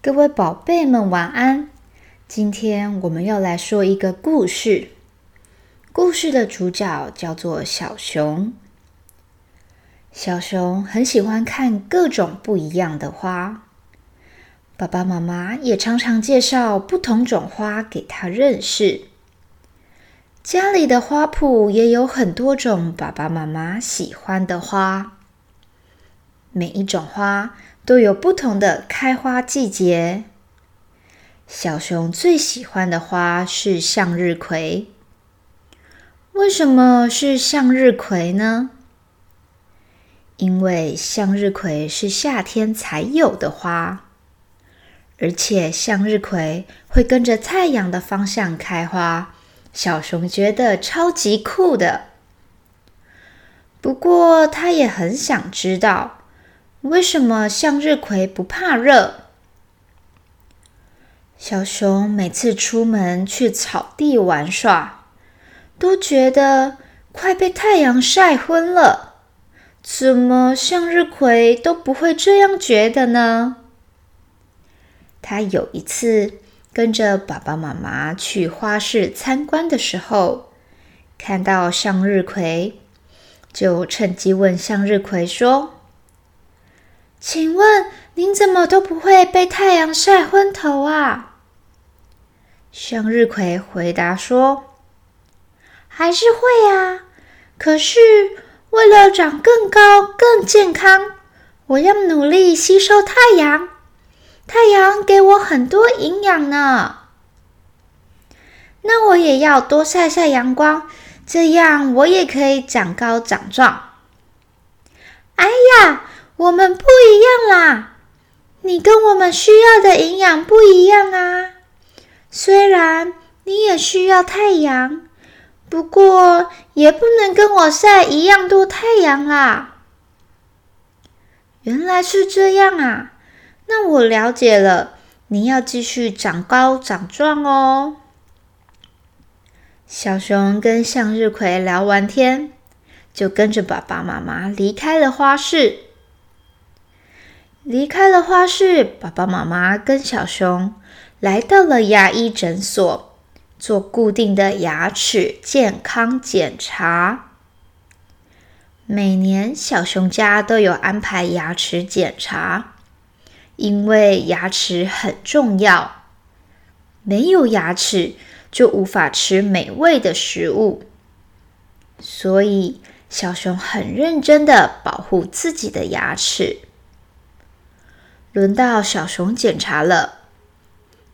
各位宝贝们，晚安！今天我们要来说一个故事。故事的主角叫做小熊。小熊很喜欢看各种不一样的花，爸爸妈妈也常常介绍不同种花给他认识。家里的花圃也有很多种爸爸妈妈喜欢的花，每一种花都有不同的开花季节。小熊最喜欢的花是向日葵。为什么是向日葵呢？因为向日葵是夏天才有的花，而且向日葵会跟着太阳的方向开花。小熊觉得超级酷的。不过，他也很想知道，为什么向日葵不怕热？小熊每次出门去草地玩耍。都觉得快被太阳晒昏了，怎么向日葵都不会这样觉得呢？他有一次跟着爸爸妈妈去花市参观的时候，看到向日葵，就趁机问向日葵说：“请问您怎么都不会被太阳晒昏头啊？”向日葵回答说。还是会啊，可是为了长更高、更健康，我要努力吸收太阳。太阳给我很多营养呢，那我也要多晒晒阳光，这样我也可以长高长壮。哎呀，我们不一样啦！你跟我们需要的营养不一样啊。虽然你也需要太阳。不过也不能跟我晒一样多太阳啦。原来是这样啊，那我了解了。你要继续长高长壮哦。小熊跟向日葵聊完天，就跟着爸爸妈妈离开了花市。离开了花市，爸爸妈妈跟小熊来到了牙医诊所。做固定的牙齿健康检查，每年小熊家都有安排牙齿检查，因为牙齿很重要，没有牙齿就无法吃美味的食物，所以小熊很认真的保护自己的牙齿。轮到小熊检查了。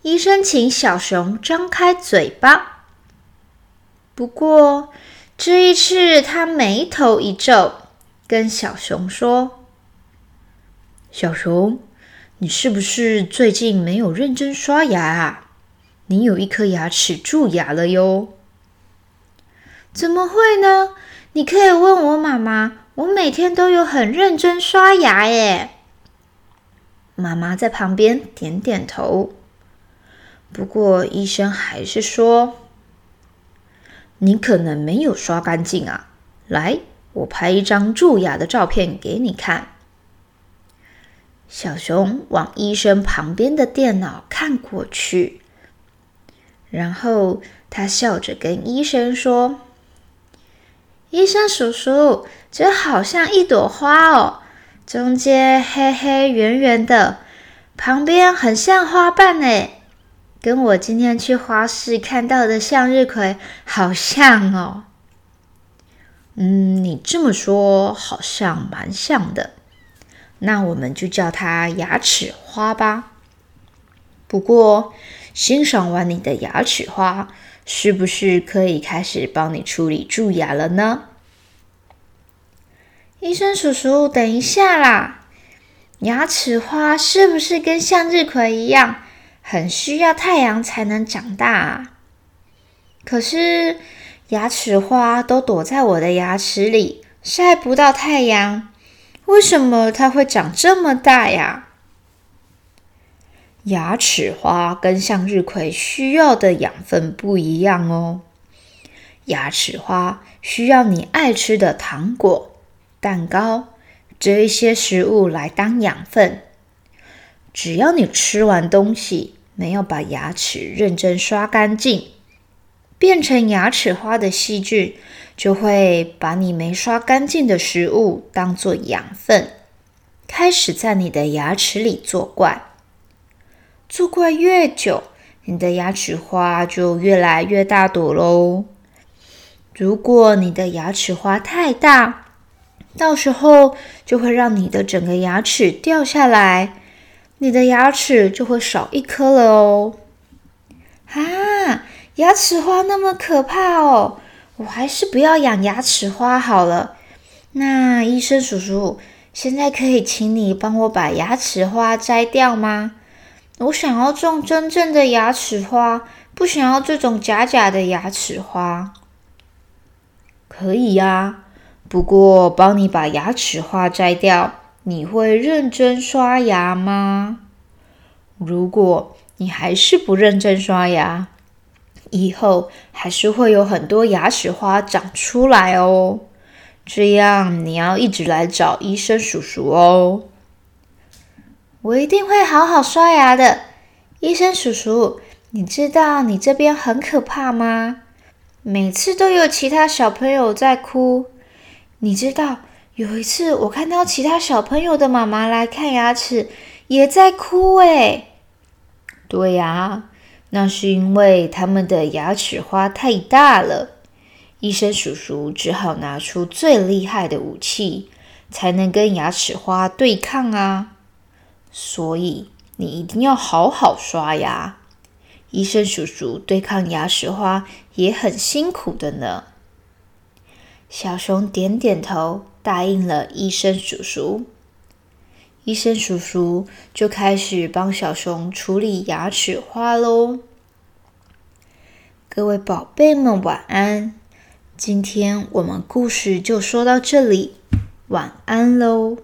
医生请小熊张开嘴巴，不过这一次他眉头一皱，跟小熊说：“小熊，你是不是最近没有认真刷牙啊？你有一颗牙齿蛀牙了哟。”“怎么会呢？你可以问我妈妈，我每天都有很认真刷牙耶。”妈妈在旁边点点头。不过，医生还是说：“你可能没有刷干净啊！”来，我拍一张蛀牙的照片给你看。小熊往医生旁边的电脑看过去，然后他笑着跟医生说：“医生叔叔，这好像一朵花哦，中间黑黑圆圆的，旁边很像花瓣呢。”跟我今天去花市看到的向日葵好像哦，嗯，你这么说好像蛮像的，那我们就叫它牙齿花吧。不过，欣赏完你的牙齿花，是不是可以开始帮你处理蛀牙了呢？医生叔叔，等一下啦，牙齿花是不是跟向日葵一样？很需要太阳才能长大，可是牙齿花都躲在我的牙齿里，晒不到太阳。为什么它会长这么大呀？牙齿花跟向日葵需要的养分不一样哦。牙齿花需要你爱吃的糖果、蛋糕这一些食物来当养分。只要你吃完东西没有把牙齿认真刷干净，变成牙齿花的细菌就会把你没刷干净的食物当做养分，开始在你的牙齿里作怪。作怪越久，你的牙齿花就越来越大朵喽。如果你的牙齿花太大，到时候就会让你的整个牙齿掉下来，你的牙齿就会少一颗了哦。啊，牙齿花那么可怕哦，我还是不要养牙齿花好了。那医生叔叔，现在可以请你帮我把牙齿花摘掉吗？我想要种真正的牙齿花，不想要这种假假的牙齿花。可以呀，不过帮你把牙齿花摘掉，你会认真刷牙吗？如果你还是不认真刷牙，以后还是会有很多牙齿花长出来哦。这样你要一直来找医生叔叔哦。我一定会好好刷牙的，医生叔叔。你知道你这边很可怕吗？每次都有其他小朋友在哭，你知道有一次我看到其他小朋友的妈妈来看牙齿，也在哭诶。对呀，那是因为他们的牙齿花太大了，医生叔叔只好拿出最厉害的武器，才能跟牙齿花对抗啊。所以你一定要好好刷牙。医生叔叔对抗牙齿花也很辛苦的呢。小熊点点头，答应了医生叔叔。医生叔叔就开始帮小熊处理牙齿花喽。各位宝贝们，晚安。今天我们故事就说到这里，晚安喽。